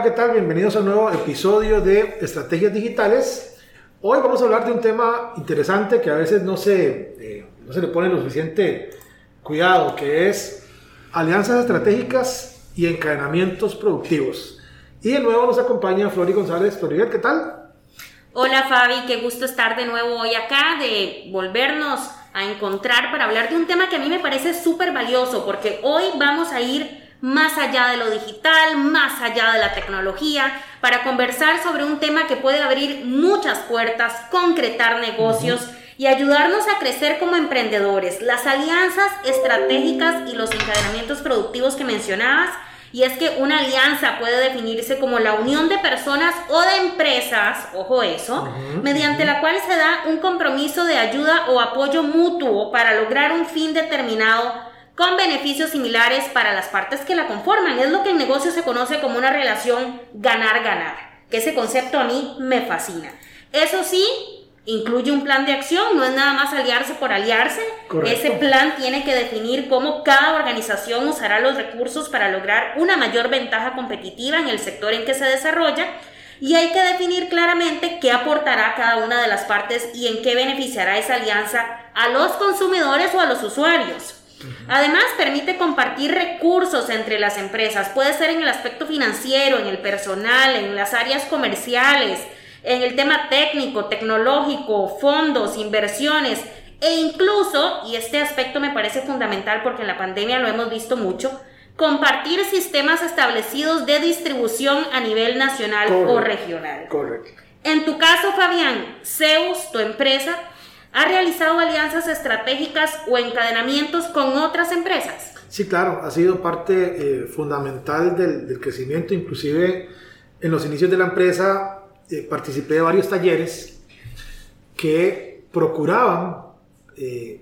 Hola, ¿qué tal? Bienvenidos a un nuevo episodio de Estrategias Digitales. Hoy vamos a hablar de un tema interesante que a veces no se, eh, no se le pone lo suficiente cuidado, que es alianzas estratégicas y encadenamientos productivos. Y de nuevo nos acompaña Flori González. Floribel, ¿qué tal? Hola Fabi, qué gusto estar de nuevo hoy acá, de volvernos a encontrar para hablar de un tema que a mí me parece súper valioso, porque hoy vamos a ir más allá de lo digital, más allá de la tecnología, para conversar sobre un tema que puede abrir muchas puertas, concretar negocios y ayudarnos a crecer como emprendedores. Las alianzas estratégicas y los encadenamientos productivos que mencionabas. Y es que una alianza puede definirse como la unión de personas o de empresas, ojo eso, mediante la cual se da un compromiso de ayuda o apoyo mutuo para lograr un fin determinado con beneficios similares para las partes que la conforman. Es lo que en negocio se conoce como una relación ganar-ganar, que ese concepto a mí me fascina. Eso sí, incluye un plan de acción, no es nada más aliarse por aliarse. Ese plan tiene que definir cómo cada organización usará los recursos para lograr una mayor ventaja competitiva en el sector en que se desarrolla. Y hay que definir claramente qué aportará cada una de las partes y en qué beneficiará esa alianza a los consumidores o a los usuarios. Además, permite compartir recursos entre las empresas. Puede ser en el aspecto financiero, en el personal, en las áreas comerciales, en el tema técnico, tecnológico, fondos, inversiones e incluso, y este aspecto me parece fundamental porque en la pandemia lo hemos visto mucho, compartir sistemas establecidos de distribución a nivel nacional o regional. Correcto. En tu caso, Fabián, Zeus, tu empresa, ¿Ha realizado alianzas estratégicas o encadenamientos con otras empresas? Sí, claro, ha sido parte eh, fundamental del, crecimiento, inclusive en los inicios de la empresa eh, participé de varios talleres que procuraban eh,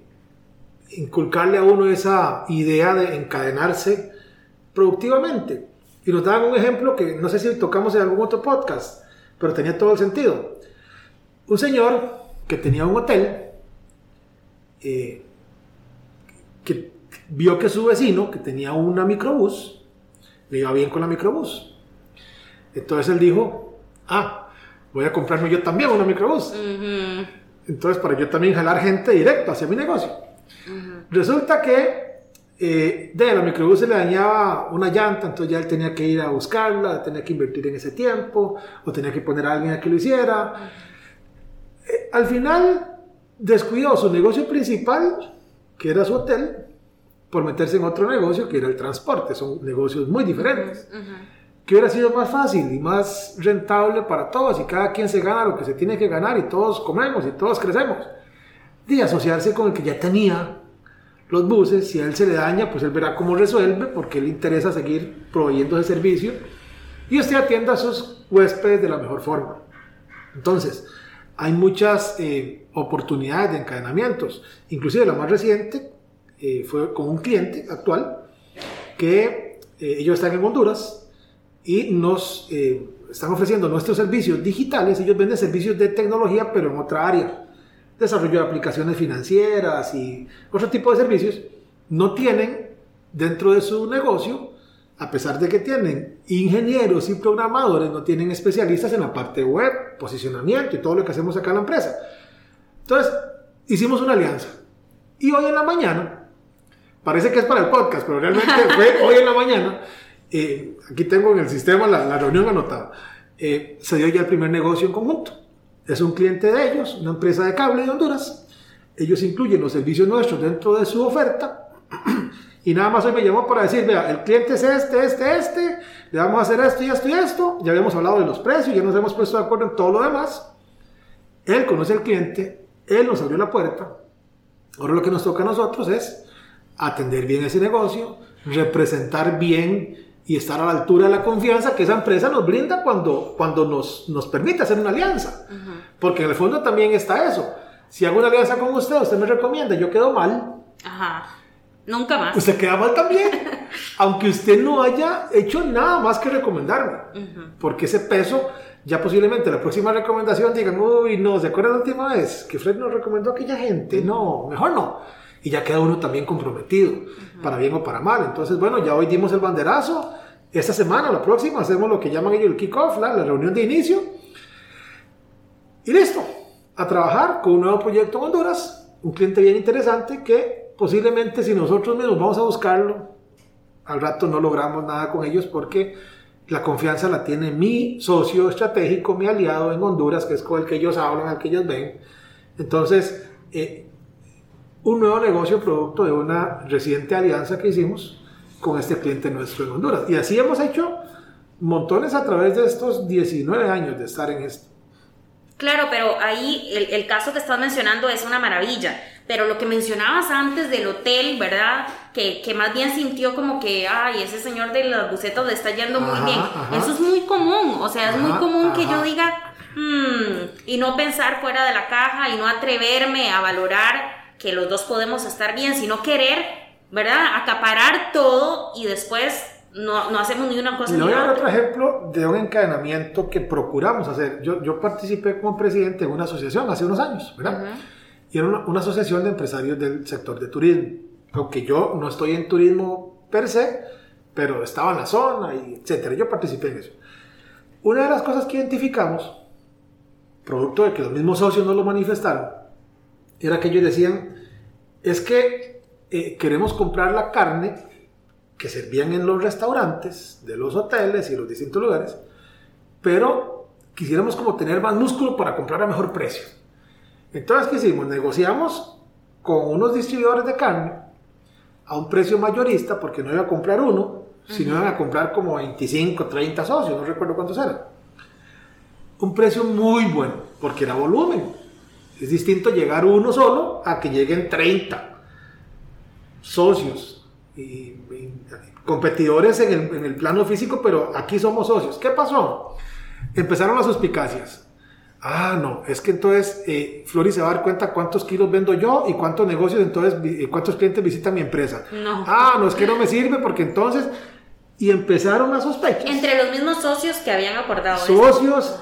inculcarle a uno esa idea de encadenarse productivamente. Y nos daban un ejemplo que no sé si tocamos en algún otro podcast, pero tenía todo el sentido. Un señor que tenía un hotel, eh, que vio que su vecino, que tenía una microbús, le iba bien con la microbús. Entonces él dijo, ah, voy a comprarme yo también una microbús. Entonces, para yo también jalar gente directo hacia mi negocio. Resulta que eh, de la microbús se le dañaba una llanta, entonces ya él tenía que ir a buscarla, tenía que invertir en ese tiempo, o tenía que poner a alguien a que lo hiciera al final descuidó su negocio principal, que era su hotel, por meterse en otro negocio, que era el transporte. Son negocios muy diferentes. Que hubiera sido más fácil y más rentable para todos y cada quien se gana lo que se tiene que ganar y todos comemos y todos crecemos. De asociarse con el que ya tenía los buses, si a él se le daña, pues él verá cómo resuelve, porque le interesa seguir proveyendo ese servicio y usted atienda a sus huéspedes de la mejor forma. Entonces, hay muchas eh, oportunidades de encadenamientos. Inclusive la más reciente eh, fue con un cliente actual que eh, ellos están en Honduras y nos están ofreciendo nuestros servicios digitales. Ellos venden servicios de tecnología, pero en otra área. Desarrollo de aplicaciones financieras y otro tipo de servicios. No tienen dentro de su negocio a pesar de que tienen ingenieros y programadores, no tienen especialistas en la parte web, posicionamiento y todo lo que hacemos acá en la empresa. Entonces, hicimos una alianza. Y hoy en la mañana, parece que es para el podcast, pero realmente fue hoy en la mañana, eh, aquí tengo en el sistema la, reunión anotada, eh, se dio ya el primer negocio en conjunto. Es un cliente de ellos, una empresa de cable de Honduras. Ellos incluyen los servicios nuestros dentro de su oferta Y nada más hoy me llamó para decir, vea, el cliente es este, este, este, le vamos a hacer esto y esto y esto. Ya habíamos hablado de los precios, ya nos hemos puesto de acuerdo en todo lo demás. Él conoce al cliente, él nos abrió la puerta. Ahora lo que nos toca a nosotros es atender bien ese negocio, representar bien y estar a la altura de la confianza que esa empresa nos brinda cuando, cuando nos, nos permite hacer una alianza. Porque en el fondo también está eso. Si hago una alianza con usted, usted me recomienda, yo quedo mal. Ajá. Nunca más. Usted queda mal también. aunque usted no haya hecho nada más que recomendarme. Porque ese peso, ya posiblemente la próxima recomendación digan, uy, no, ¿se acuerdan la última vez que Fred nos recomendó a aquella gente? No, mejor no. Y ya queda uno también comprometido, para bien o para mal. Entonces, bueno, ya hoy dimos el banderazo. Esta semana, la próxima, hacemos lo que llaman ellos el kick-off, la, la reunión de inicio. Y listo. A trabajar con un nuevo proyecto en Honduras. Un cliente bien interesante que posiblemente si nosotros mismos vamos a buscarlo, al rato no logramos nada con ellos porque la confianza la tiene mi socio estratégico, mi aliado en Honduras, que es con el que ellos hablan, al que ellos ven. Entonces, eh, un nuevo negocio producto de una reciente alianza que hicimos con este cliente nuestro en Honduras. Y así hemos hecho montones a través de estos 19 años de estar en esto. Claro, pero ahí el, el, caso que estás mencionando es una maravilla. Pero lo que mencionabas antes del hotel, ¿verdad? Que, que más bien sintió como que, ay, ese señor de los bucetos le está yendo muy bien. Eso es muy común. O sea, es muy común que yo diga, hmm", y no pensar fuera de la caja y no atreverme a valorar que los dos podemos estar bien, sino querer, ¿verdad? Acaparar todo y después no, no hacemos ni una cosa Le voy a dar otro ejemplo de un encadenamiento que procuramos hacer. Yo, yo participé como presidente en una asociación hace unos años, ¿verdad? Y era una, una, asociación de empresarios del sector de turismo. Aunque yo no estoy en turismo per se, pero estaba en la zona y etcétera. Yo participé en eso. Una de las cosas que identificamos, producto de que los mismos socios no lo manifestaron, era que ellos decían, es que eh, queremos comprar la carne que servían en los restaurantes de los hoteles y los distintos lugares, pero quisiéramos como tener más músculo para comprar a mejor precio. Entonces, ¿qué hicimos? Negociamos con unos distribuidores de carne a un precio mayorista, porque no iba a comprar uno, sino iban a comprar como 25, 30 socios, no recuerdo cuántos eran. Un precio muy bueno, porque era volumen. Es distinto llegar uno solo a que lleguen 30 socios y, y competidores en el, en el, plano físico, pero aquí somos socios. ¿Qué pasó? Empezaron las suspicacias. Ah, no, es que entonces eh, Flori se va a dar cuenta cuántos kilos vendo yo y cuántos negocios, entonces eh, cuántos clientes visitan mi empresa. No. Ah, no, es que no me sirve porque entonces... Y empezaron las sospechas. Entre los mismos socios que habían acordado. Socios,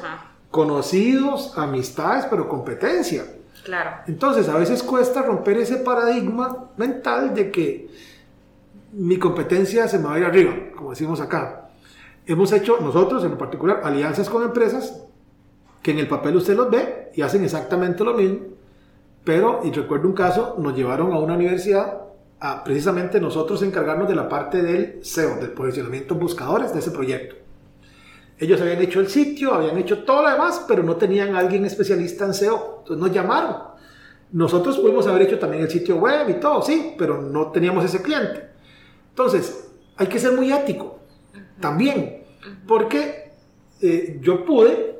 conocidos, amistades, pero competencia. Claro. Entonces, a veces cuesta romper ese paradigma mental de que mi competencia se me va a ir arriba, como decimos acá. Hemos hecho nosotros, en particular, alianzas con empresas que en el papel usted los ve y hacen exactamente lo mismo, pero, y recuerdo un caso, nos llevaron a una universidad a precisamente nosotros encargarnos de la parte del SEO, del posicionamiento buscadores de ese proyecto. Ellos habían hecho el sitio, habían hecho todo lo demás, pero no tenían a alguien especialista en SEO. Entonces nos llamaron. Nosotros pudimos haber hecho también el sitio web y todo, sí, pero no teníamos ese cliente. Entonces, hay que ser muy ético también, porque eh, yo pude,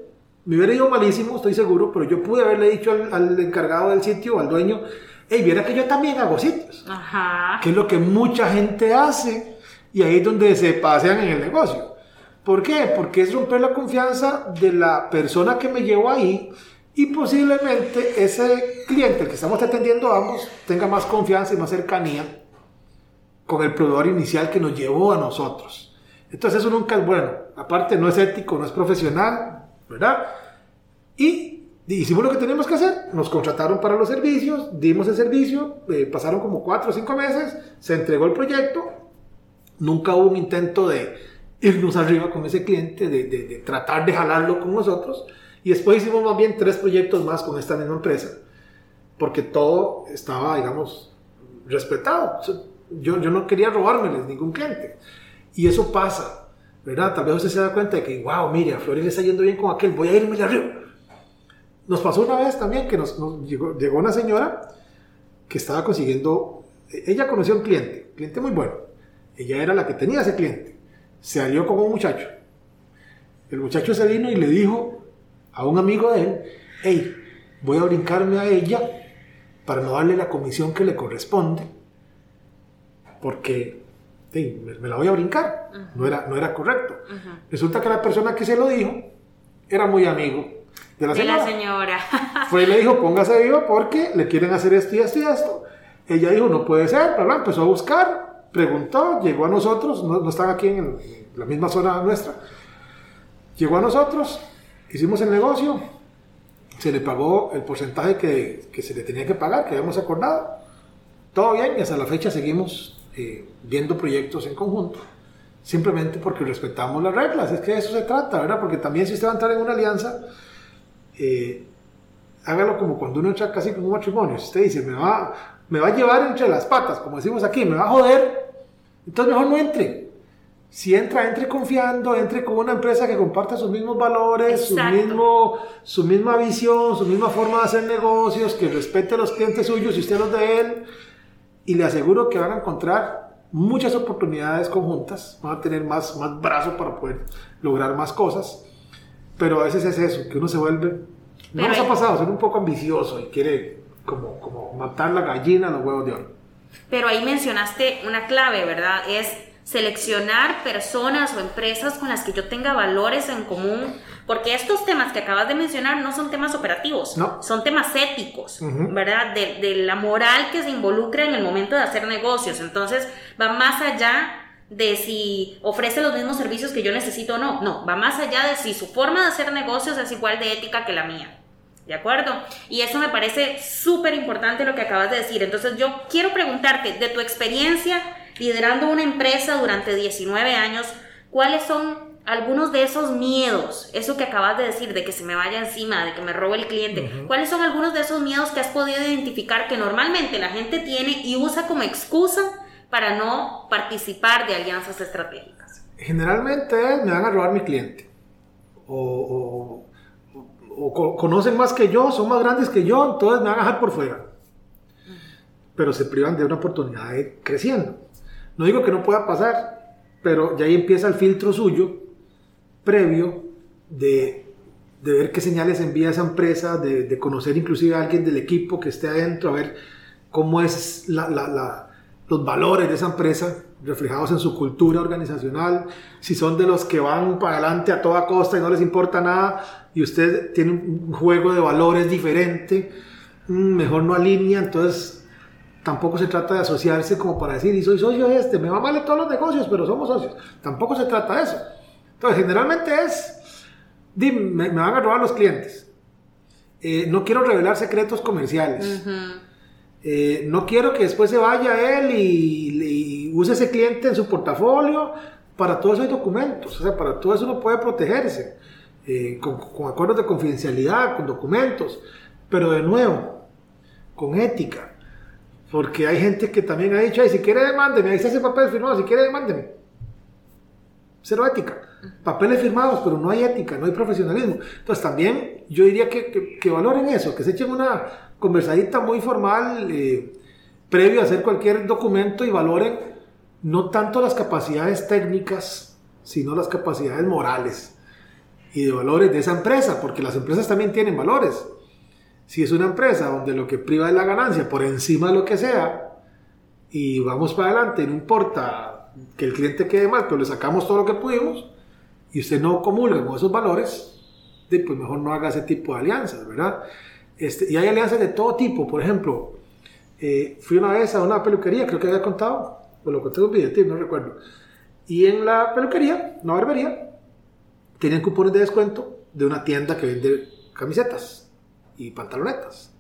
me hubiera ido malísimo, estoy seguro, pero yo pude haberle dicho al, al encargado del sitio, al dueño, hey, viera que yo también hago sitios, Ajá. que es lo que mucha gente hace y ahí es donde se pasean en el negocio. ¿Por qué? Porque es romper la confianza de la persona que me llevó ahí y posiblemente ese cliente, el que estamos atendiendo ambos, tenga más confianza y más cercanía con el proveedor inicial que nos llevó a nosotros. Entonces eso nunca es bueno. Aparte no es ético, no es profesional, ¿verdad? Y hicimos lo que teníamos que hacer. Nos contrataron para los servicios, dimos el servicio, eh, pasaron como cuatro o cinco meses, se entregó el proyecto. Nunca hubo un intento de irnos arriba con ese cliente, de, de, de, tratar de jalarlo con nosotros. Y después hicimos más bien tres proyectos más con esta misma empresa, porque todo estaba, digamos, respetado. Yo, yo no quería robármeles ningún cliente. Y eso pasa, ¿verdad? Tal vez usted se da cuenta de que, wow, mire, a le está yendo bien con aquel, voy a irme arriba. Nos pasó una vez también que nos, llegó, llegó una señora que estaba consiguiendo, ella conoció a un cliente cliente muy bueno. Ella era la que tenía ese cliente. Se alió con un muchacho. El muchacho se vino y le dijo a un amigo de él, hey, voy a brincarme a ella para no darle la comisión que le corresponde, porque me, la voy a brincar. no, era, no era correcto. Resulta que la persona que se lo dijo era muy amigo de la señora. La señora. Fue y le dijo, póngase vivo porque le quieren hacer esto y esto y esto. Ella dijo, no puede ser, pero empezó a buscar, preguntó, llegó a nosotros, no, no están aquí en, la misma zona nuestra. Llegó a nosotros, hicimos el negocio, se le pagó el porcentaje que, que se le tenía que pagar, que habíamos acordado. Todo bien y hasta la fecha seguimos eh, viendo proyectos en conjunto, simplemente porque respetamos las reglas, es que de eso se trata, ¿verdad? Porque también si usted va a entrar en una alianza, eh, hágalo como cuando uno entra casi como un matrimonio, si usted dice, me va, me va a llevar entre las patas, como decimos aquí, me va a joder, entonces mejor no entre. Si entra, entre confiando, entre con una empresa que comparta sus mismos valores, su, mismo, su misma visión, su misma forma de hacer negocios, que respete a los clientes suyos y usted los de él y le aseguro que van a encontrar muchas oportunidades conjuntas, van a tener más, más brazos para poder lograr más cosas, pero a veces es eso, que uno se vuelve, no nos ha pasado, ser un poco ambicioso y quiere como, como matar la gallina a los huevos de oro. Pero ahí mencionaste una clave, ¿verdad? Es seleccionar personas o empresas con las que yo tenga valores en común, porque estos temas que acabas de mencionar no son temas operativos, no. son temas éticos, ¿verdad? De, de, la moral que se involucra en el momento de hacer negocios. Entonces, va más allá de si ofrece los mismos servicios que yo necesito o no. No, va más allá de si su forma de hacer negocios es igual de ética que la mía. ¿De acuerdo? Y eso me parece súper importante lo que acabas de decir. Entonces, yo quiero preguntarte, de tu experiencia, liderando una empresa durante 19 años, ¿cuáles son algunos de esos miedos? Eso que acabas de decir, de que se me vaya encima, de que me robe el cliente. ¿Cuáles son algunos de esos miedos que has podido identificar que normalmente la gente tiene y usa como excusa para no participar de alianzas estratégicas? Generalmente me van a robar mi cliente. O, conocen más que yo, son más grandes que yo, entonces me van a dejar por fuera. Pero se privan de una oportunidad de creciendo. No digo que no pueda pasar, pero ya ahí empieza el filtro suyo previo de, ver qué señales envía esa empresa, de, conocer inclusive a alguien del equipo que esté adentro, a ver cómo es los valores de esa empresa reflejados en su cultura organizacional, si son de los que van para adelante a toda costa y no les importa nada y usted tiene un juego de valores diferente, mm, mejor no alinea, entonces Tampoco se trata de asociarse como para decir, y soy socio este, me va mal en todos los negocios, pero somos socios. Tampoco se trata de eso. Entonces, generalmente es, me, me van a robar los clientes. Eh, no quiero revelar secretos comerciales. Eh, no quiero que después se vaya él y, use ese cliente en su portafolio. Para todo eso hay documentos. O sea, para todo eso uno puede protegerse. Eh, con, con acuerdos de confidencialidad, con documentos. Pero de nuevo, con ética porque hay gente que también ha dicho, si quiere demándeme, ahí está ese papel firmado, si quiere demándeme. Cero ética. Papeles firmados, pero no hay ética, no hay profesionalismo. Entonces también yo diría que, que, valoren eso, que se echen una conversadita muy formal eh, previo a hacer cualquier documento y valoren no tanto las capacidades técnicas, sino las capacidades morales y de valores de esa empresa, porque las empresas también tienen valores. Si es una empresa donde lo que priva es la ganancia por encima de lo que sea, y vamos para adelante, no importa que el cliente quede mal, pero le sacamos todo lo que pudimos, y usted no comulga con esos valores, pues mejor no haga ese tipo de alianzas, ¿verdad? Este, y hay alianzas de todo tipo, por ejemplo, eh, fui una vez a una peluquería, creo que había contado, o lo conté en un video, no recuerdo, y en la peluquería, una barbería, tenían cupones de descuento de una tienda que vende camisetas y pantalonetas.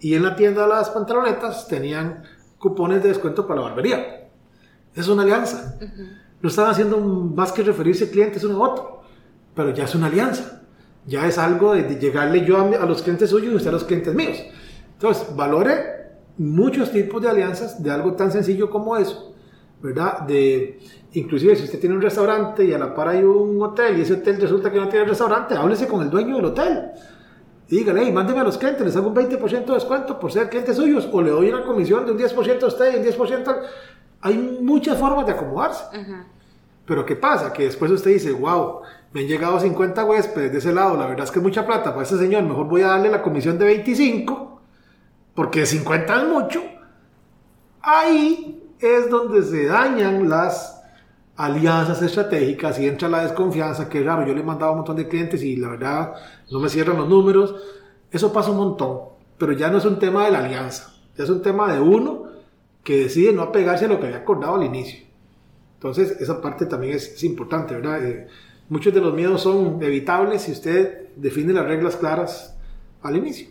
Y en la tienda de las pantalonetas tenían cupones de descuento para la barbería. Es una alianza. No están haciendo más que referirse clientes uno a otro, pero ya es una alianza. Ya es algo de, llegarle yo a, los clientes suyos y usted a los clientes míos. Entonces, valore muchos tipos de alianzas de algo tan sencillo como eso, ¿verdad? De, inclusive si usted tiene un restaurante y a la par hay un hotel y ese hotel resulta que no tiene restaurante, háblese con el dueño del hotel y díganle, hey, mándeme a los clientes, les hago un 20% de descuento por ser clientes suyos, o le doy una comisión de un 10% a usted y un 10% Hay muchas formas de acomodarse. Pero ¿qué pasa? Que después usted dice, wow, me han llegado 50 huéspedes de ese lado, la verdad es que es mucha plata para ese señor, mejor voy a darle la comisión de 25, porque 50 es mucho. Ahí es donde se dañan las alianzas estratégicas y entra la desconfianza, que raro, yo le he mandado a un montón de clientes y la verdad no me cierran los números. Eso pasa un montón, pero ya no es un tema de la alianza, ya es un tema de uno que decide no apegarse a lo que había acordado al inicio. Entonces, esa parte también es, importante, ¿verdad? Eh, muchos de los miedos son evitables si usted define las reglas claras al inicio.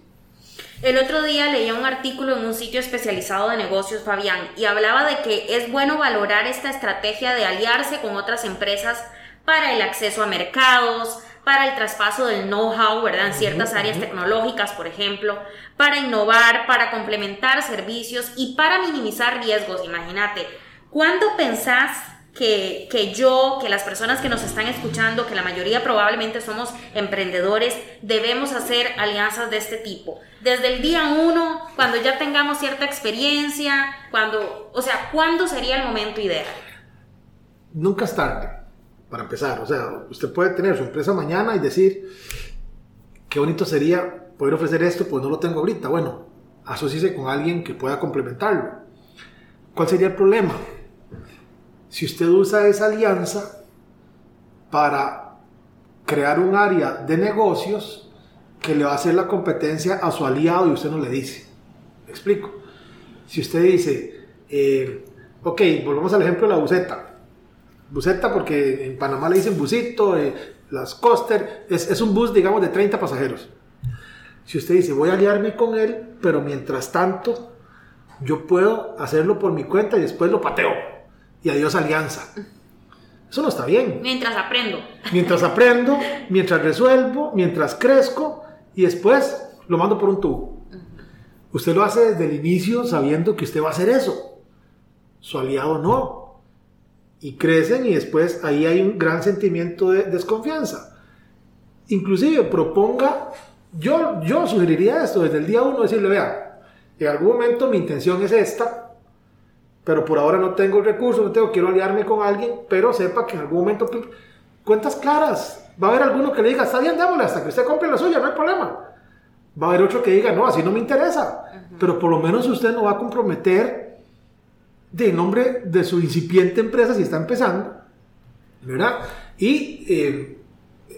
El otro día leía un artículo en un sitio especializado de negocios, Fabián, y hablaba de que es bueno valorar esta estrategia de aliarse con otras empresas para el acceso a mercados, para el traspaso del know-how, ¿verdad? En ciertas áreas tecnológicas, por ejemplo, para innovar, para complementar servicios y para minimizar riesgos. Imagínate, ¿cuándo pensás que, yo, que las personas que nos están escuchando, que la mayoría probablemente somos emprendedores, debemos hacer alianzas de este tipo. Desde el día uno, cuando ya tengamos cierta experiencia, cuando, o sea, ¿cuándo sería el momento ideal? Nunca es tarde, para empezar. O sea, usted puede tener su empresa mañana y decir, qué bonito sería poder ofrecer esto, pues no lo tengo ahorita. Bueno, asocíese con alguien que pueda complementarlo. ¿Cuál sería el problema? Si usted usa esa alianza para crear un área de negocios que le va a hacer la competencia a su aliado y usted no le dice. ¿Me explico? Si usted dice, eh, ok, volvamos al ejemplo de la buceta. Buceta porque en Panamá le dicen busito, eh, las coaster, es, es un bus, digamos, de 30 pasajeros. Si usted dice, voy a aliarme con él, pero mientras tanto, yo puedo hacerlo por mi cuenta y después lo pateo y adiós alianza. Eso no está bien. Mientras aprendo. Mientras aprendo, mientras resuelvo, mientras crezco y después lo mando por un tubo. Usted lo hace desde el inicio sabiendo que usted va a hacer eso. Su aliado no. Y crecen y después ahí hay un gran sentimiento de desconfianza. Inclusive proponga, yo, yo sugeriría esto desde el día uno, decirle, vea, en algún momento mi intención es esta, pero por ahora no tengo recursos, no tengo, quiero aliarme con alguien, pero sepa que en algún momento, pues, cuentas claras, va a haber alguno que le diga, está bien, démosle hasta que usted compre la suya, no hay problema. Va a haber otro que diga, no, así no me interesa, pero por lo menos usted no va a comprometer de nombre de su incipiente empresa si está empezando, ¿verdad? Y eh,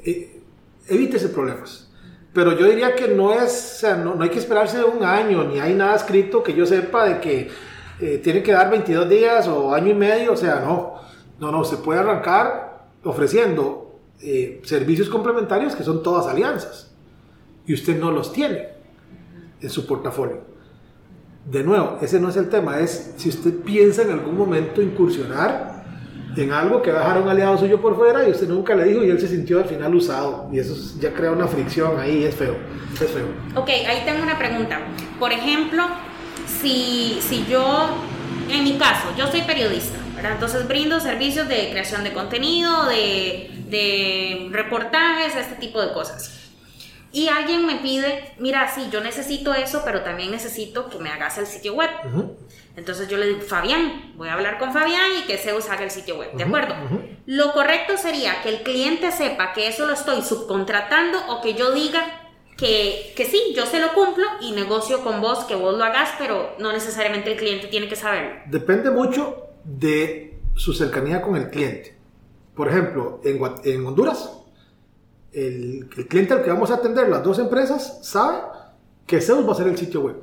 eh, evítese problemas. Pero yo diría que no es, o sea, no, no hay que esperarse un año, ni hay nada escrito que yo sepa de que eh, que dar 22 días o año y medio, o sea, no, no, no, se puede arrancar ofreciendo eh, servicios complementarios que son todas alianzas y usted no los tiene en su portafolio. De nuevo, ese no es el tema, es si usted piensa en algún momento incursionar en algo que va a dejar un aliado suyo por fuera y usted nunca le dijo y él se sintió al final usado y eso ya crea una fricción ahí, es feo, es feo. Ok, ahí tengo una pregunta. Por ejemplo, si, si yo, en mi caso, yo soy periodista, ¿verdad? Entonces brindo servicios de creación de contenido, de, de reportajes, este tipo de cosas. Y alguien me pide, mira, sí, yo necesito eso, pero también necesito que me hagas el sitio web. Entonces yo le digo, Fabián, voy a hablar con Fabián y que Zeus haga el sitio web, ¿de acuerdo? Lo correcto sería que el cliente sepa que eso lo estoy subcontratando o que yo diga, que, que, sí, yo se lo cumplo y negocio con vos que vos lo hagas, pero no necesariamente el cliente tiene que saberlo. Depende mucho de su cercanía con el cliente. Por ejemplo, en, en Honduras, el, el, cliente al que vamos a atender, las dos empresas, sabe que Zeus va a ser el sitio web.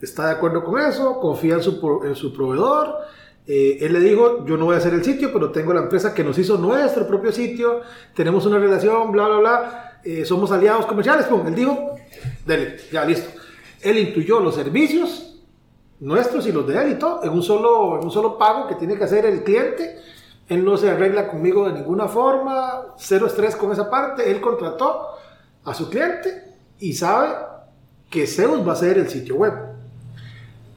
Está de acuerdo con eso, confía en su, en su proveedor. Eh, él le dijo, yo no voy a hacer el sitio, pero tengo la empresa que nos hizo nuestro propio sitio, tenemos una relación, bla, bla, bla eh, somos aliados comerciales, pum, él dijo, dele, ya listo. Él incluyó los servicios nuestros y los de él y todo en un solo, en un solo pago que tiene que hacer el cliente. Él no se arregla conmigo de ninguna forma, cero estrés con esa parte. Él contrató a su cliente y sabe que Zeus va a ser el sitio web.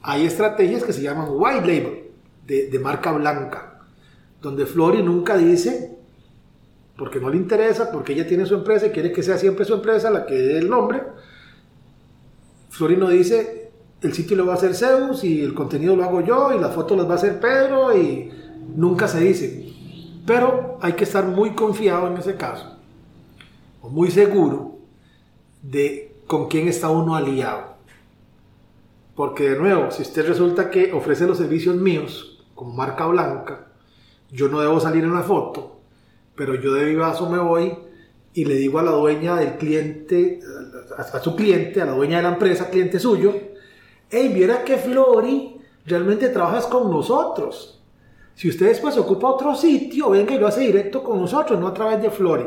Hay estrategias que se llaman white label, de, de marca blanca, donde Flori nunca dice porque no le interesa, porque ella tiene su empresa y quiere que sea siempre su empresa la que dé el nombre. Florino dice, el sitio lo va a hacer Zeus y el contenido lo hago yo y las fotos las va a hacer Pedro y nunca se dice. Pero hay que estar muy confiado en ese caso, o muy seguro de con quién está uno aliado. Porque de nuevo, si usted resulta que ofrece los servicios míos como marca blanca, yo no debo salir en la foto, pero yo de vivazo me voy y le digo a la dueña del cliente, a, su cliente, a la dueña de la empresa, cliente suyo, hey, viera que Flori realmente trabajas con nosotros. Si usted después ocupa otro sitio, venga y lo hace directo con nosotros, no a través de Flori.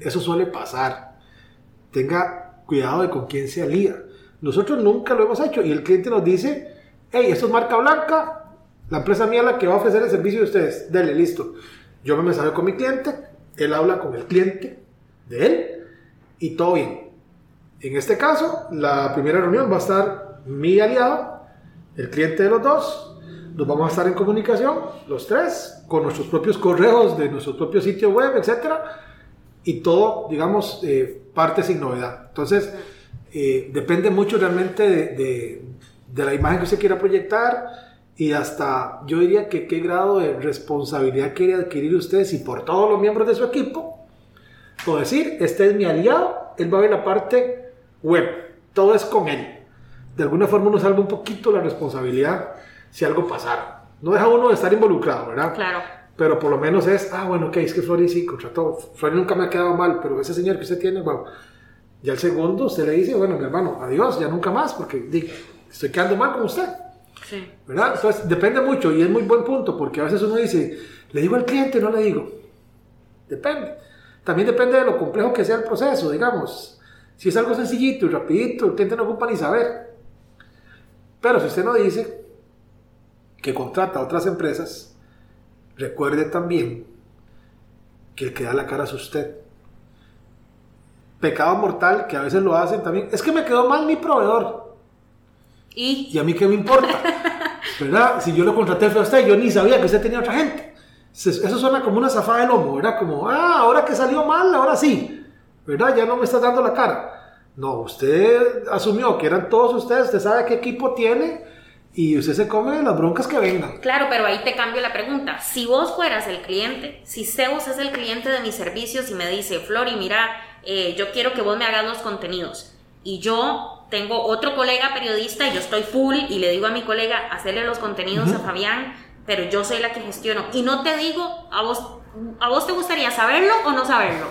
Eso suele pasar. Tenga cuidado de con quién se alía. Nosotros nunca lo hemos hecho y el cliente nos dice, hey, esto es marca blanca, la empresa mía es la que va a ofrecer el servicio de ustedes. Dele, listo. Yo me mensaje con mi cliente, él habla con el cliente de él y todo bien. En este caso, la primera reunión va a estar mi aliado, el cliente de los dos, nos vamos a estar en comunicación, los tres, con nuestros propios correos de nuestro propio sitio web, etc. Y todo, digamos, eh, parte sin novedad. Entonces, eh, depende mucho realmente de, de la imagen que usted quiera proyectar y hasta yo diría que qué grado de responsabilidad quiere adquirir usted si por todos los miembros de su equipo, o decir, este es mi aliado, él va a ver la parte web, todo es con él. De alguna forma uno salva un poquito la responsabilidad si algo pasara. No deja uno de estar involucrado, ¿verdad? Claro. Pero por lo menos es, ah, bueno, ok, es que Flori sí contrató. Flori nunca me ha quedado mal, pero ese señor que usted tiene, bueno, ya el segundo usted le dice, bueno, mi hermano, adiós, ya nunca más, porque estoy quedando mal con usted. Sí. ¿Verdad? Entonces depende mucho y es muy buen punto porque a veces uno dice, ¿le digo al cliente no le digo? Depende. También depende de lo complejo que sea el proceso, digamos. Si es algo sencillito y rapidito, el cliente no ocupa ni saber. Pero si usted no dice que contrata a otras empresas, recuerde también que el que da la cara es usted. Pecado mortal que a veces lo hacen también. Es que me quedó mal mi proveedor. ¿Y? a mí qué me importa? ¿Verdad? Si yo lo contraté a usted, yo ni sabía que usted tenía otra gente. Eso suena como una zafada de lomo, ¿verdad? Como, ah, ahora que salió mal, ahora sí. ¿Verdad? Ya no me está dando la cara. No, usted asumió que eran todos ustedes, usted sabe qué equipo tiene y usted se come las broncas que vengan. Claro, pero ahí te cambio la pregunta. Si vos fueras el cliente, si Zeus es el cliente de mis servicios y me dice, Flori, mira, eh, yo quiero que vos me hagas los contenidos y yo tengo otro colega periodista y yo estoy full y le digo a mi colega hacerle los contenidos a Fabián, pero yo soy la que gestiono. Y no te digo, ¿a vos, ¿a vos te gustaría saberlo o no saberlo?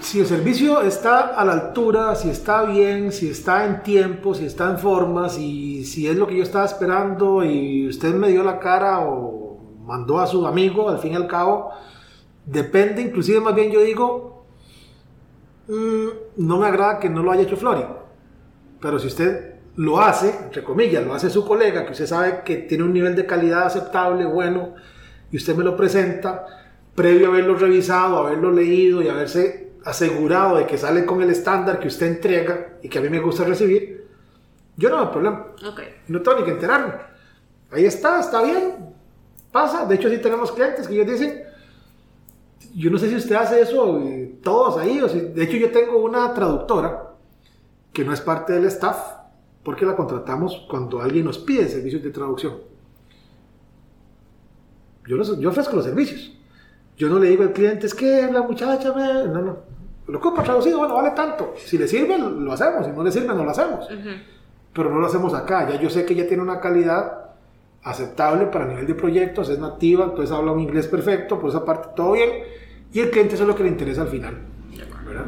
Si el servicio está a la altura, si está bien, si está en tiempo, si está en forma, si, si es lo que yo estaba esperando y usted me dio la cara o mandó a su amigo, al fin y al cabo, depende, inclusive más bien yo digo, mm, no me agrada que no lo haya hecho Flori pero si usted lo hace, entre comillas, lo hace su colega, que usted sabe que tiene un nivel de calidad aceptable, bueno, y usted me lo presenta, previo a haberlo revisado, haberlo leído y haberse asegurado de que sale con el estándar que usted entrega y que a mí me gusta recibir, yo no hay problema. No tengo ni que enterarme. Ahí está, está bien, pasa. De hecho, sí tenemos clientes que ellos dicen, yo no sé si usted hace eso, todos ahí, o de hecho yo tengo una traductora que no es parte del staff, porque la contratamos cuando alguien nos pide servicios de traducción. Yo, yo ofrezco los servicios. Yo no le digo al cliente, es que la muchacha me... No, no. Lo ocupa traducido, bueno, vale tanto. Si le sirve, lo hacemos. Si no le sirve, no lo hacemos. Pero no lo hacemos acá. Ya yo sé que ella tiene una calidad aceptable para nivel de proyectos, es nativa, entonces habla un inglés perfecto, por esa parte todo bien. Y el cliente eso es lo que le interesa al final. ¿verdad?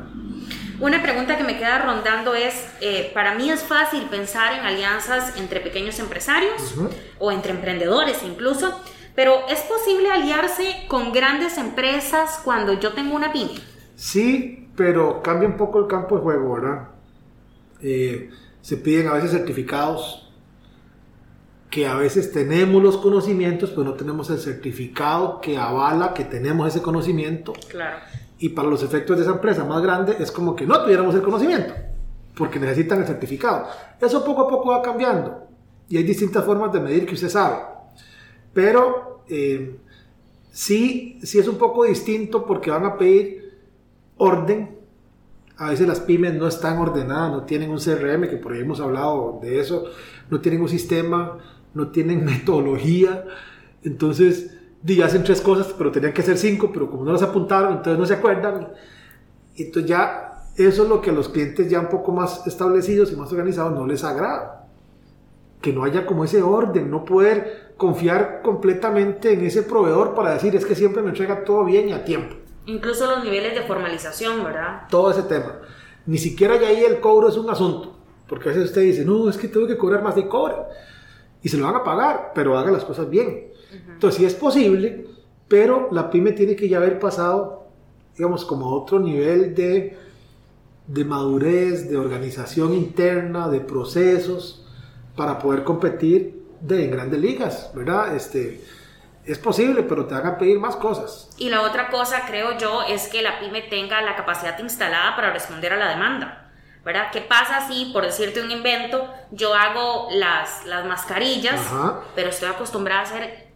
Una pregunta que me queda rondando es, eh, para mí es fácil pensar en alianzas entre pequeños empresarios o entre emprendedores incluso, pero ¿es posible aliarse con grandes empresas cuando yo tengo una pyme? Sí, pero cambia un poco el campo de juego, ¿verdad? Eh, se piden a veces certificados que a veces tenemos los conocimientos, pero no tenemos el certificado que avala que tenemos ese conocimiento. Claro y para los efectos de esa empresa más grande es como que no tuviéramos el conocimiento, porque necesitan el certificado. Eso poco a poco va cambiando y hay distintas formas de medir que usted sabe. Pero eh, sí, sí es un poco distinto porque van a pedir orden A veces las pymes no están ordenadas, no tienen un CRM, que por ahí hemos hablado de eso, no tienen un sistema, no tienen metodología. Entonces, di, hacen tres cosas, pero tenían que hacer cinco, pero como no las apuntaron, entonces no se acuerdan. Entonces ya eso es lo que a los clientes ya un poco más establecidos y más organizados no les agrada. Que no haya como ese orden, no poder confiar completamente en ese proveedor para decir es que siempre me entrega todo bien y a tiempo. Incluso los niveles de formalización, ¿verdad? Todo ese tema. Ni siquiera ya ahí el cobro es un asunto. Porque a veces usted dice, no, es que tengo que cobrar más de cobre. Y se lo van a pagar, pero haga las cosas bien. Entonces, sí es posible, pero la pyme tiene que ya haber pasado, digamos, como a otro nivel de, de madurez, de organización interna, de procesos, para poder competir de, en grandes ligas, ¿verdad? Este, es posible, pero te van a pedir más cosas. Y la otra cosa, creo yo, es que la pyme tenga la capacidad instalada para responder a la demanda. ¿verdad? ¿Qué pasa si, por decirte un invento, yo hago las, las mascarillas, pero estoy acostumbrada a hacer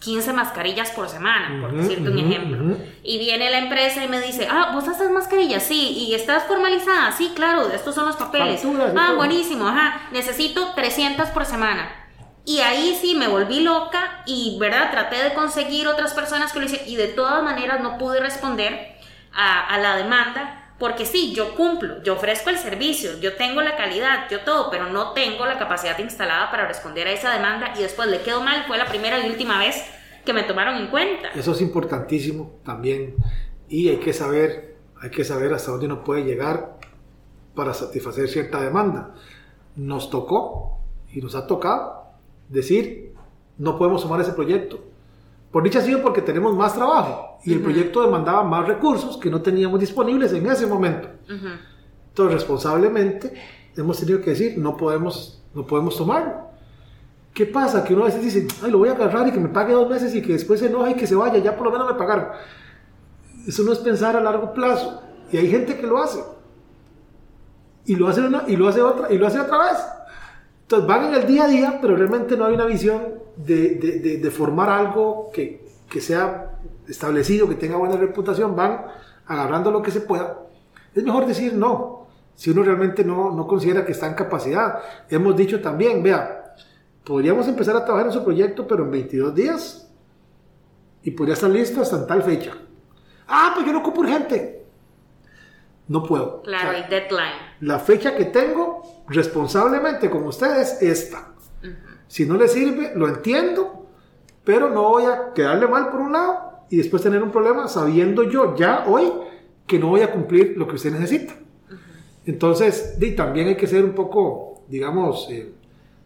15 mascarillas por semana, por decirte un ejemplo? Y viene la empresa y me dice, ah, vos haces mascarillas, sí, y estás formalizada, sí, claro, estos son los papeles. ah, buenísimo, ajá, necesito 300 por semana. Y ahí sí me volví loca y, ¿verdad? Traté de conseguir otras personas que lo hicieran y de todas maneras no pude responder a, a la demanda porque sí, yo cumplo, yo ofrezco el servicio, yo tengo la calidad, yo todo, pero no tengo la capacidad instalada para responder a esa demanda y después le quedó mal, fue la primera y última vez que me tomaron en cuenta. Eso es importantísimo también y hay que saber, hay que saber hasta dónde uno puede llegar para satisfacer cierta demanda. Nos tocó y nos ha tocado decir, no podemos tomar ese proyecto por dicha ha sido porque tenemos más trabajo y el proyecto demandaba más recursos que no teníamos disponibles en ese momento. Entonces, responsablemente, hemos tenido que decir, no podemos, no podemos tomarlo. ¿Qué pasa? Que uno a veces dice, ay, lo voy a agarrar y que me pague dos meses y que después se enoja y que se vaya, ya por lo menos me pagaron. Eso no es pensar a largo plazo. Y hay gente que lo hace. Y lo hace una, y lo hace otra, y lo hace otra vez. Entonces van en el día a día, pero realmente no hay una visión de, de, de, formar algo que, que, sea establecido, que tenga buena reputación, van agarrando lo que se pueda. Es mejor decir no, si uno realmente no, no considera que está en capacidad. Hemos dicho también, vea, podríamos empezar a trabajar en su proyecto, pero en 22 días, y podría estar listo hasta en tal fecha. Ah, pues yo no ocupo urgente. No puedo. Claro, hay deadline. La fecha que tengo responsablemente con ustedes es esta. Si no le sirve, lo entiendo, pero no voy a quedarle mal por un lado y después tener un problema sabiendo yo ya hoy que no voy a cumplir lo que usted necesita. Entonces, también hay que ser un poco, digamos, eh,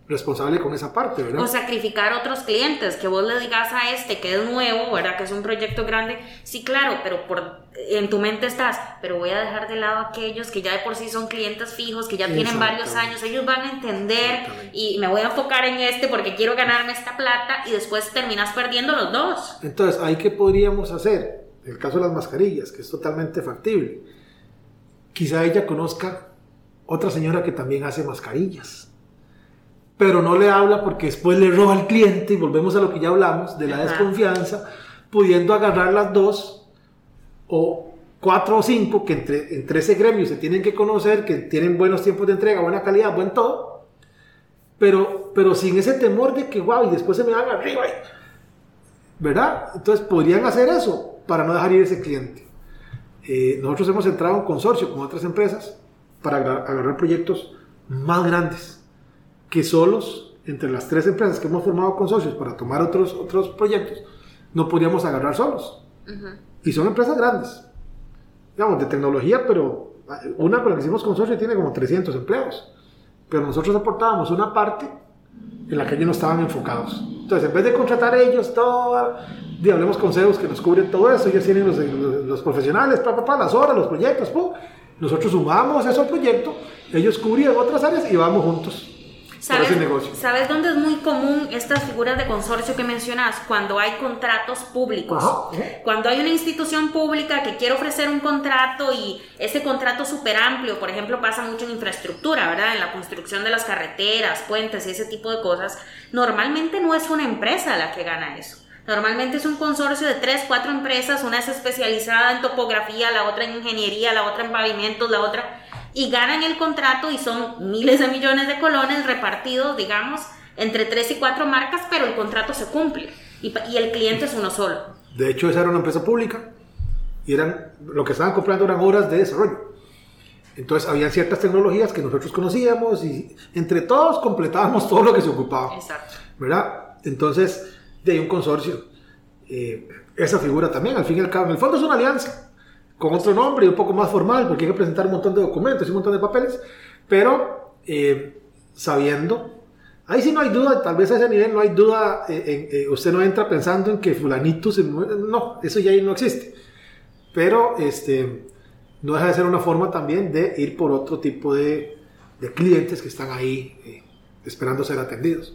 responsable con esa parte, ¿verdad? O sacrificar otros clientes, que vos le digas a este que es nuevo, ¿verdad? Que es un proyecto grande, sí, claro, pero por, en tu mente estás, pero voy a dejar de lado a aquellos que ya de por sí son clientes fijos, que ya tienen varios años, ellos van a entender y me voy a enfocar en este porque quiero ganarme esta plata y después terminas perdiendo los dos. Entonces, ¿ahí qué podríamos hacer? En el caso de las mascarillas, que es totalmente factible. Quizá ella conozca otra señora que también hace mascarillas pero no le habla porque después le roba al cliente y volvemos a lo que ya hablamos de la desconfianza, pudiendo agarrar las dos o cuatro o cinco que entre, entre ese gremio se tienen que conocer, que tienen buenos tiempos de entrega, buena calidad, buen todo, pero, pero sin ese temor de que, wow, y después se me van arriba, ¿verdad? Entonces podrían hacer eso para no dejar ir ese cliente. Eh, nosotros hemos entrado en consorcio con otras empresas para agarrar proyectos más grandes que solos, entre las tres empresas que hemos formado con socios para tomar otros, otros proyectos, no podíamos agarrar solos. Y son empresas grandes, digamos, de tecnología, pero una con la que hicimos consorcio tiene como 300 empleos. Pero nosotros aportábamos una parte en la que ellos no estaban enfocados. Entonces, en vez de contratar ellos todo, y hablemos con CEUS que nos cubren todo eso, ellos tienen los, los, profesionales, pa, pa, las horas, los proyectos, nosotros sumamos eso al proyecto, ellos cubrían otras áreas y vamos juntos. ¿Sabes, dónde es muy común estas figuras de consorcio que mencionas? Cuando hay contratos públicos. Cuando hay una institución pública que quiere ofrecer un contrato y ese contrato súper amplio, por ejemplo, pasa mucho en infraestructura, ¿verdad? En la construcción de las carreteras, puentes y ese tipo de cosas. Normalmente no es una empresa la que gana eso Normalmente es un consorcio de tres, cuatro empresas, una es especializada en topografía, la otra en ingeniería, la otra en pavimentos, la otra, y ganan el contrato y son miles de millones de colones repartidos, digamos, entre tres y cuatro marcas, pero el contrato se cumple y, y el cliente es uno solo. De hecho, esa era una empresa pública y eran, lo que estaban comprando eran horas de desarrollo. Entonces, había ciertas tecnologías que nosotros conocíamos y entre todos completábamos todo lo que se ocupaba. Exacto. ¿Verdad? Entonces, de ahí un consorcio. Eh, esa figura también, al fin y al cabo, en el fondo es una alianza, con otro nombre y un poco más formal, porque hay que presentar un montón de documentos y un montón de papeles, pero eh, sabiendo, ahí sí no hay duda, tal vez a ese nivel no hay duda, eh, en, usted no entra pensando en que fulanito se no, eso ya ahí no existe, pero este, no deja de ser una forma también de ir por otro tipo de, de clientes que están ahí esperando ser atendidos.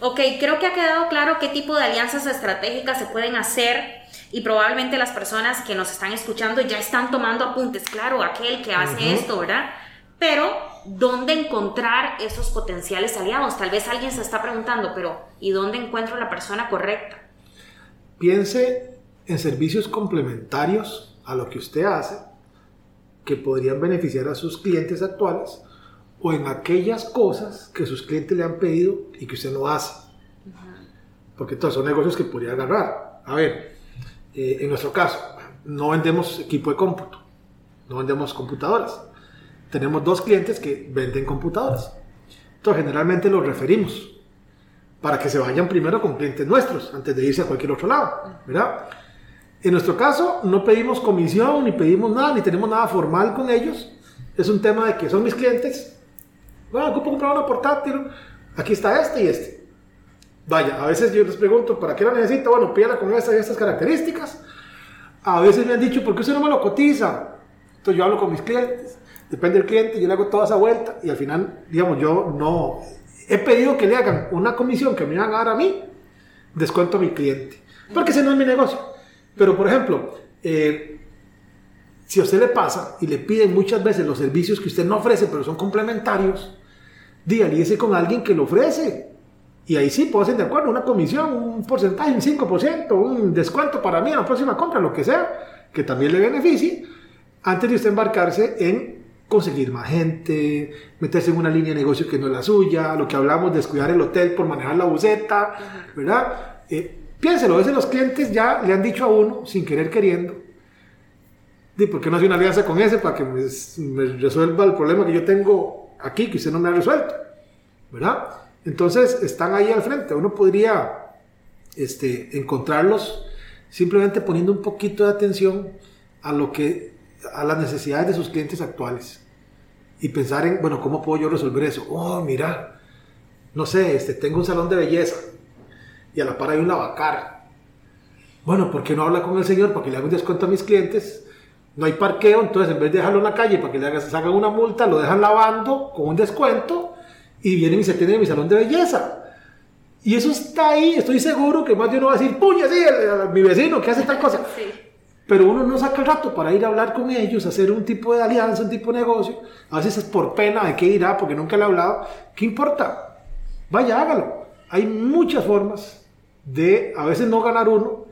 Ok, creo que ha quedado claro qué tipo de alianzas estratégicas se pueden hacer y probablemente las personas que nos están escuchando ya están tomando apuntes. Claro, aquel que hace esto, ¿verdad? Pero, ¿dónde encontrar esos potenciales aliados? Tal vez alguien se está preguntando, pero ¿y dónde encuentro la persona correcta? Piense en servicios complementarios a lo que usted hace que podrían beneficiar a sus clientes actuales o en aquellas cosas que sus clientes le han pedido y que usted no hace. Porque todos son negocios que podría agarrar. A ver, eh, en nuestro caso, no vendemos equipo de cómputo, no vendemos computadoras. Tenemos dos clientes que venden computadoras. Entonces, generalmente los referimos para que se vayan primero con clientes nuestros antes de irse a cualquier otro lado, ¿verdad? En nuestro caso, no pedimos comisión, ni pedimos nada, ni tenemos nada formal con ellos. Es un tema de que son mis clientes, bueno, ocupo comprar una portátil. Aquí está este y este. Vaya, a veces yo les pregunto, ¿para qué la necesito? Bueno, pídala con estas y estas características. A veces me han dicho, ¿por qué usted no me lo cotiza? Entonces yo hablo con mis clientes, depende del cliente, yo le hago toda esa vuelta y al final, digamos, yo no he pedido que le hagan una comisión que me van a dar a mí, descuento a mi cliente, porque ese no es mi negocio. Pero, por ejemplo, eh, si a usted le pasa y le piden muchas veces los servicios que usted no ofrece, pero son complementarios, dígale con alguien que lo ofrece. Y ahí sí ser de acuerdo, una comisión, un porcentaje, un 5%, un descuento para mí en la próxima compra, lo que sea, que también le beneficie, antes de usted embarcarse en conseguir más gente, meterse en una línea de negocio que no es la suya, lo que hablamos, descuidar el hotel por manejar la buceta, ¿verdad? Eh, piénselo, a veces los clientes ya le han dicho a uno, sin querer queriendo, ¿por qué no hace una alianza con ese para que me, me resuelva el problema que yo tengo aquí que usted no me ha resuelto, ¿verdad? Entonces están ahí al frente. Uno podría este, encontrarlos simplemente poniendo un poquito de atención a lo que a las necesidades de sus clientes actuales y pensar en, bueno, ¿cómo puedo yo resolver eso? Oh, mira, no sé, este, tengo un salón de belleza y a la par hay un lavacar. Bueno, ¿por qué no habla con el señor para que le haga un descuento a mis clientes? no hay parqueo, entonces en vez de dejarlo en la calle para que le hagan, una multa, lo dejan lavando con un descuento y vienen y se tienen en mi salón de belleza. Y eso está ahí, estoy seguro que más de uno va a decir, puña, sí, mi vecino que hace tal cosa. Pero uno no saca el rato para ir a hablar con ellos, hacer un tipo de alianza, un tipo de negocio. A veces es por pena de qué irá, porque nunca le he hablado. ¿Qué importa? Vaya, hágalo. Hay muchas formas de a veces no ganar uno,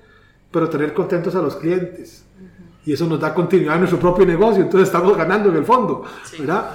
pero tener contentos a los clientes y eso nos da continuidad a nuestro propio negocio, entonces estamos ganando en el fondo, ¿verdad?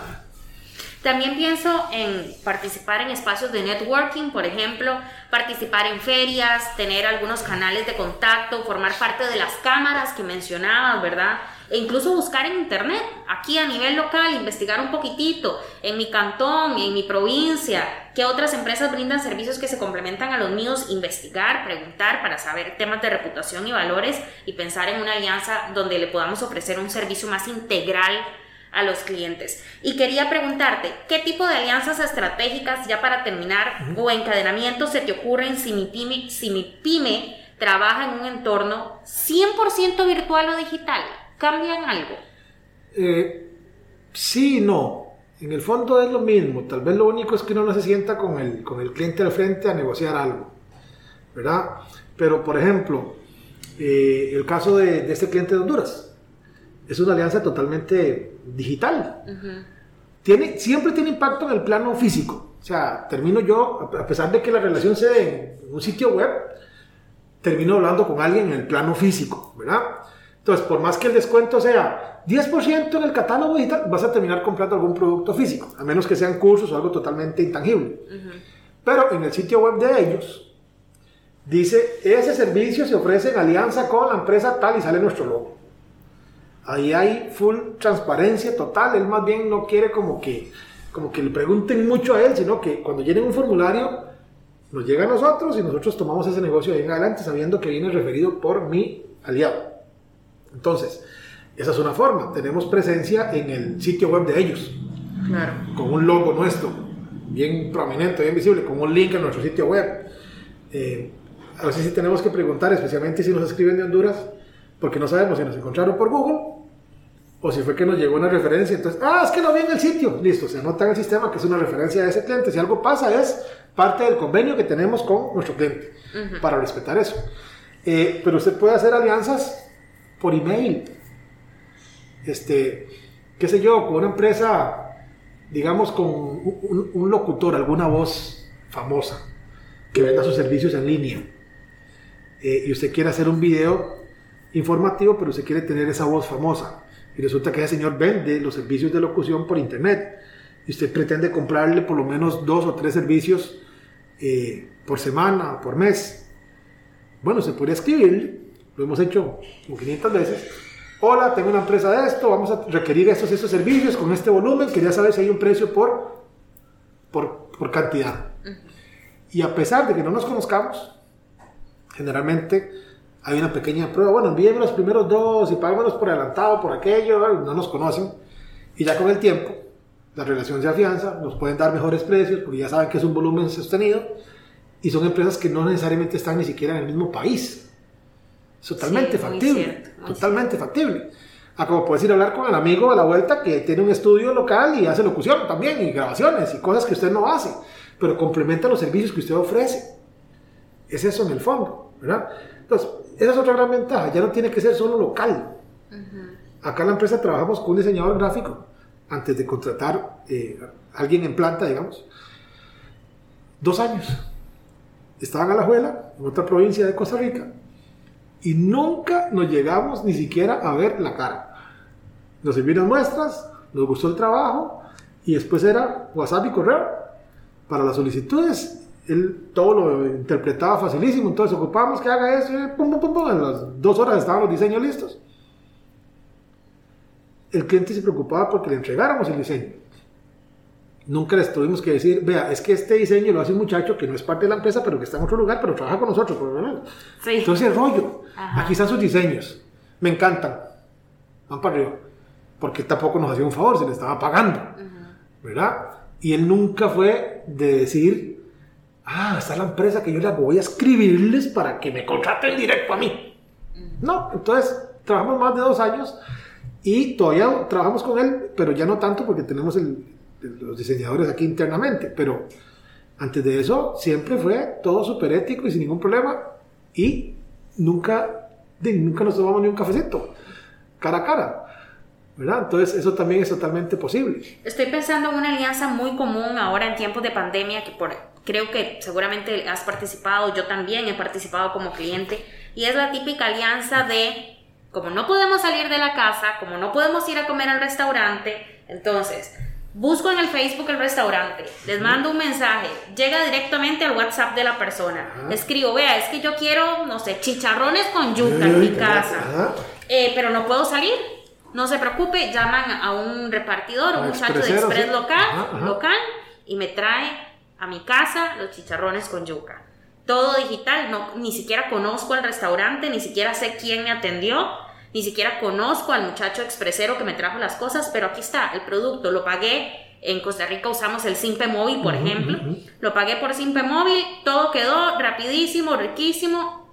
También pienso en participar en espacios de networking, por ejemplo, participar en ferias, tener algunos canales de contacto, formar parte de las cámaras que mencionabas, ¿verdad? E incluso buscar en internet, aquí a nivel local, investigar un poquitito, en mi cantón, en mi provincia, qué otras empresas brindan servicios que se complementan a los míos, investigar, preguntar para saber temas de reputación y valores y pensar en una alianza donde le podamos ofrecer un servicio más integral a los clientes. Y quería preguntarte, ¿qué tipo de alianzas estratégicas, ya para terminar, o encadenamientos se te ocurren si mi pyme, si mi pyme trabaja en un entorno 100% virtual o digital? ¿Cambian algo? Eh, sí y no. En el fondo es lo mismo. Tal vez lo único es que uno no se sienta con el, con el cliente al frente a negociar algo. ¿Verdad? Pero, por ejemplo, eh, el caso de, de este cliente de Honduras es una alianza totalmente digital. tiene, siempre tiene impacto en el plano físico. O sea, termino yo, a pesar de que la relación se dé en un sitio web, termino hablando con alguien en el plano físico, ¿verdad? Entonces, por más que el descuento sea 10% en el catálogo digital, vas a terminar comprando algún producto físico, a menos que sean cursos o algo totalmente intangible. Pero en el sitio web de ellos, dice, ese servicio se ofrece en alianza con la empresa tal y sale nuestro logo. Ahí hay full transparencia total, él más bien no quiere como que, como que le pregunten mucho a él, sino que cuando llenen un formulario, nos llega a nosotros y nosotros tomamos ese negocio de ahí en adelante sabiendo que viene referido por mi aliado. Entonces, esa es una forma. Tenemos presencia en el sitio web de ellos. Claro. Con un logo nuestro, bien prominente, bien visible, con un link en nuestro sitio web. Eh, a veces sí tenemos que preguntar, especialmente si nos escriben de Honduras, porque no sabemos si nos encontraron por Google o si fue que nos llegó una referencia. Entonces, ah, es que lo vi en el sitio. Listo, se anota en el sistema que es una referencia de ese cliente. Si algo pasa, es parte del convenio que tenemos con nuestro cliente para respetar eso. Eh, pero usted puede hacer alianzas por email. Este, qué sé yo, con una empresa, digamos, con un, locutor, alguna voz famosa, que venda sus servicios en línea. Eh, y usted quiere hacer un video informativo, pero usted quiere tener esa voz famosa. Y resulta que ese señor vende los servicios de locución por internet. Y usted pretende comprarle por lo menos dos o tres servicios eh, por semana, por mes. Bueno, se puede escribir lo hemos hecho como 500 veces. Hola, tengo una empresa de esto, vamos a requerir estos estos servicios con este volumen, quería saber si hay un precio por, por, por cantidad. Y a pesar de que no nos conozcamos, generalmente hay una pequeña prueba, bueno, envíenme los primeros dos y págamelos por adelantado, por aquello, no nos conocen. Y ya con el tiempo, la relación se afianza, nos pueden dar mejores precios porque ya saben que es un volumen sostenido y son empresas que no necesariamente están ni siquiera en el mismo país totalmente factible. totalmente factible. A como puedes ir a hablar con el amigo a la vuelta que tiene un estudio local y hace locución también, y grabaciones y cosas que usted no hace, pero complementa los servicios que usted ofrece. Es eso en el fondo, ¿verdad? Entonces, esa es otra gran ventaja, ya no tiene que ser solo local. Acá en la empresa trabajamos con un diseñador gráfico antes de contratar eh, a alguien en planta, digamos. Dos años. Estaban a la Juela, en otra provincia de Costa Rica, y nunca nos llegamos ni siquiera a ver la cara. Nos enviaron muestras, nos gustó el trabajo y después era WhatsApp y correo para las solicitudes. Él todo lo interpretaba facilísimo, entonces ocupábamos que haga eso, y pum, pum, pum, en las dos horas estaban los diseños listos. El cliente se preocupaba porque le entregáramos el diseño nunca les tuvimos que decir, vea, es que este diseño lo hace un muchacho que no es parte de la empresa, pero que está en otro lugar, pero trabaja con nosotros. Sí. Entonces, rollo. Aquí están sus diseños. Me encantan. Van para arriba. Porque tampoco nos hacía un favor, se le estaba pagando. ¿Verdad? Y él nunca fue de decir, ah, está la empresa que yo le voy a escribirles para que me contraten directo a mí. No, entonces trabajamos más de dos años y todavía trabajamos con él, pero ya no tanto porque tenemos el, los diseñadores aquí internamente, pero antes de eso siempre fue todo súper ético y sin ningún problema y nunca, nunca nos tomamos ni un cafecito, cara a cara. ¿Verdad? Entonces eso también es totalmente posible. Estoy pensando en una alianza muy común ahora en tiempos de pandemia que por, creo que seguramente has participado, yo también he participado como cliente y es la típica alianza de como no podemos salir de la casa, como no podemos ir a comer al restaurante, entonces Busco en el Facebook el restaurante, les mando un mensaje, llega directamente al WhatsApp de la persona. Escribo, vea, es que yo quiero, no sé, chicharrones con yuca en mi casa, eh, pero no puedo salir. No se preocupe, llaman a un repartidor, un muchacho de Express local, local, y me trae a mi casa los chicharrones con yuca. Todo digital, no, ni siquiera conozco al restaurante, ni siquiera sé quién me atendió ni siquiera conozco al muchacho expresero que me trajo las cosas, pero aquí está el producto, lo pagué. En Costa Rica usamos el Simpe Móvil, por ejemplo. Lo pagué por Simpe Móvil, todo quedó rapidísimo, riquísimo.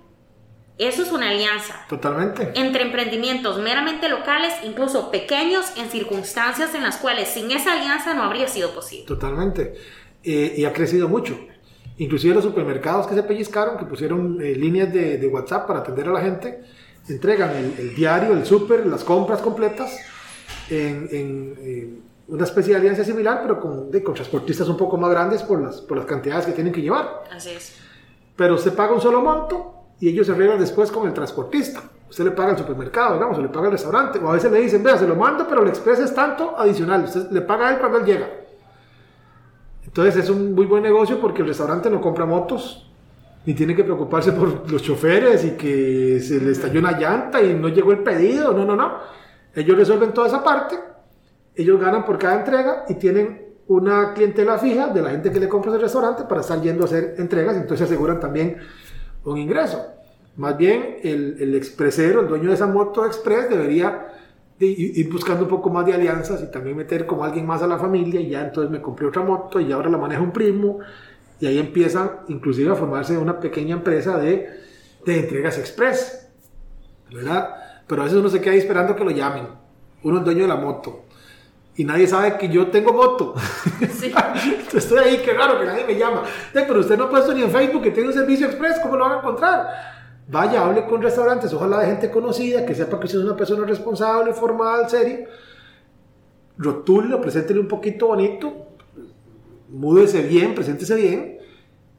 Eso es una alianza. Totalmente. Entre emprendimientos meramente locales, incluso pequeños, en circunstancias en las cuales sin esa alianza no habría sido posible. Totalmente. Eh, y ha crecido mucho. Inclusive los supermercados que se pellizcaron, que pusieron eh, líneas de, de, WhatsApp para atender a la gente, entregan el, diario, el súper, las compras completas en, una especie de alianza similar, pero con, de, con, transportistas un poco más grandes por las, por las cantidades que tienen que llevar. Así es. Pero usted paga un solo monto y ellos se arreglan después con el transportista. Usted le paga al supermercado, digamos, o le paga al restaurante, o a veces le dicen, vea, se lo mando, pero el express es tanto adicional, usted le paga a él cuando él llega. Entonces es un muy buen negocio porque el restaurante no compra motos, ni tiene que preocuparse por los choferes y que se le estalló una llanta y no llegó el pedido, no, no, no. Ellos resuelven toda esa parte, ellos ganan por cada entrega y tienen una clientela fija de la gente que le compra ese restaurante para estar yendo a hacer entregas, entonces aseguran también un ingreso. Más bien el, el expresero, el dueño de esa moto express debería ir buscando un poco más de alianzas y también meter como alguien más a la familia y ya entonces me compré otra moto y ahora la maneja un primo y ahí empieza inclusive a formarse una pequeña empresa de, de entregas express, ¿verdad? Pero a veces uno se queda esperando que lo llamen, uno es dueño de la moto y nadie sabe que yo tengo moto. Sí. Estoy ahí, qué raro que nadie me llama. Pero usted no ha puesto ni en Facebook que tiene un servicio express, ¿cómo lo van a encontrar? Vaya, hable con restaurantes, ojalá de gente conocida, que sepa que usted es una persona responsable, formal, seria. Rotule, preséntele un poquito bonito, múdese bien, preséntese bien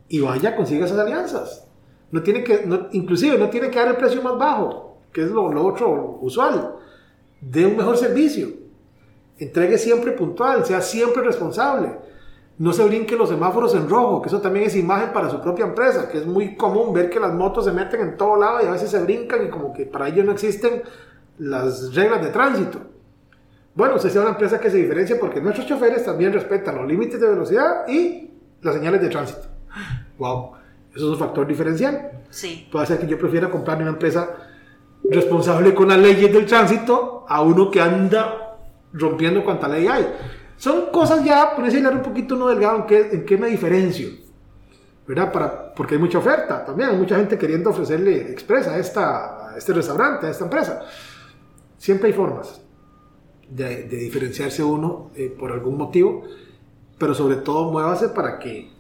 y vaya, consiga esas alianzas. No tiene que, inclusive no tiene que dar el precio más bajo, que es lo, lo otro usual. De un mejor servicio Entregue siempre puntual, sea siempre responsable. No se brinque los semáforos en rojo, que eso también es imagen para su propia empresa, que es muy común ver que las motos se meten en todo lado y a veces se brincan y como que para ellos no existen las reglas de tránsito. Bueno, usted sea una empresa que se diferencia porque nuestros choferes también respetan los límites de velocidad y las señales de tránsito. ¡Wow! Eso es un factor diferencial. Sí. Puede ser que yo prefiera comprarme una empresa responsable con las leyes del tránsito a uno que anda rompiendo cuanta ley hay. Son cosas ya, por decirle un poquito uno delgado en qué, en qué me diferencio. ¿Verdad? Para, porque hay mucha oferta también, hay mucha gente queriendo ofrecerle expresa a, esta, este restaurante, a esta empresa. Siempre hay formas de, diferenciarse uno eh, por algún motivo, pero sobre todo muévase para que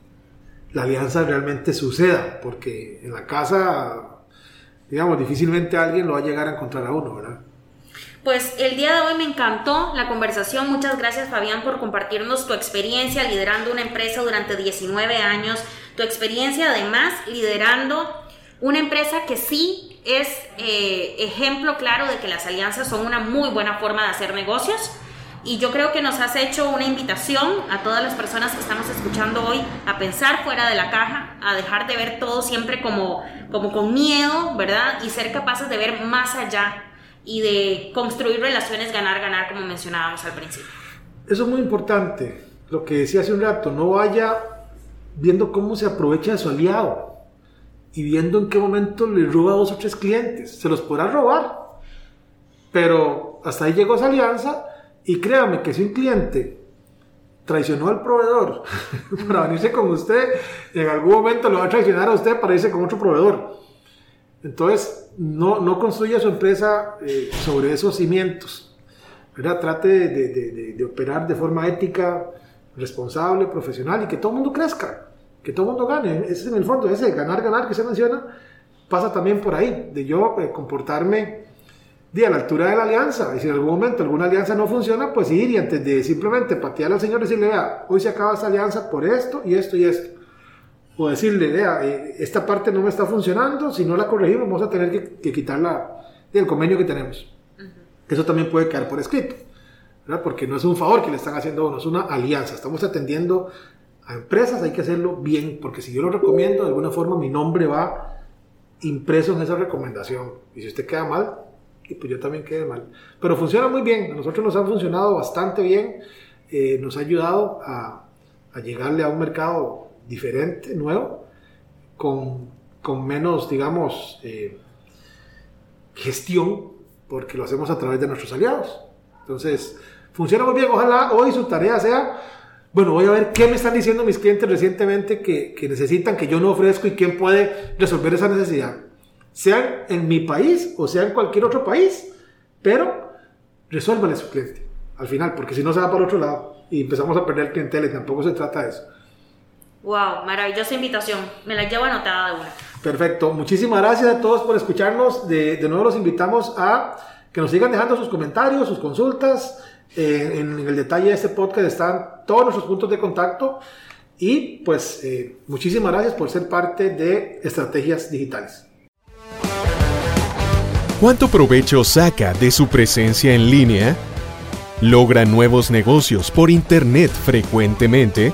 la alianza realmente suceda, porque en la casa, digamos, difícilmente alguien lo va a llegar a encontrar a uno, ¿verdad? Pues el día de hoy me encantó la conversación. Muchas gracias Fabián por compartirnos tu experiencia liderando una empresa durante 19 años, tu experiencia además liderando una empresa que sí es eh, ejemplo claro de que las alianzas son una muy buena forma de hacer negocios. Y yo creo que nos has hecho una invitación a todas las personas que estamos escuchando hoy a pensar fuera de la caja, a dejar de ver todo siempre como, como con miedo, ¿verdad? Y ser capaces de ver más allá y de construir relaciones ganar-ganar, como mencionábamos al principio. Eso es muy importante, lo que decía hace un rato, no vaya viendo cómo se aprovecha de su aliado y viendo en qué momento le roba dos o tres clientes. Se los podrá robar, pero hasta ahí llegó esa alianza y créame que si un cliente traicionó al proveedor para venirse con usted, en algún momento lo va a traicionar a usted para irse con otro proveedor. Entonces, no, no construya su empresa eh, sobre esos cimientos. ¿verdad? Trate de, de, operar de forma ética, responsable, profesional y que todo el mundo crezca, que todo el mundo gane. Ese es en el fondo, ese ganar, ganar que se menciona, pasa también por ahí, de yo eh, comportarme de a la altura de la alianza. Y si en algún momento alguna alianza no funciona, pues ir y antes de simplemente patear al Señor y decirle, vea, hoy se acaba esta alianza por esto y esto y esto o decirle, vea, eh, esta parte no me está funcionando, si no la corregimos vamos a tener que, que quitarla del convenio que tenemos. Eso también puede quedar por escrito, ¿verdad? porque no es un favor que le están haciendo a uno, es una alianza. Estamos atendiendo a empresas, hay que hacerlo bien, porque si yo lo recomiendo, de alguna forma mi nombre va impreso en esa recomendación. Y si usted queda mal, pues yo también quede mal. Pero funciona muy bien, a nosotros nos ha funcionado bastante bien, eh, nos ha ayudado a, a llegarle a un mercado diferente, nuevo, con, con menos, digamos, eh, gestión, porque lo hacemos a través de nuestros aliados. Entonces, funciona muy bien. Ojalá hoy su tarea sea, bueno, voy a ver qué me están diciendo mis clientes recientemente que, que necesitan, que yo no ofrezco y quién puede resolver esa necesidad. Sean en mi país o sea en cualquier otro país, pero resuélvale a su cliente al final, porque si no se va para otro lado y empezamos a perder clientela y tampoco se trata de eso. Wow, maravillosa invitación. Me la llevo anotada de una. Perfecto. Muchísimas gracias a todos por escucharnos. De, de nuevo los invitamos a que nos sigan dejando sus comentarios, sus consultas. Eh, en, el detalle de este podcast están todos nuestros puntos de contacto. Y pues eh, muchísimas gracias por ser parte de Estrategias Digitales. ¿Cuánto provecho saca de su presencia en línea? ¿Logra nuevos negocios por Internet frecuentemente?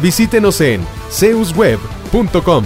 Visítenos en zeusweb.com.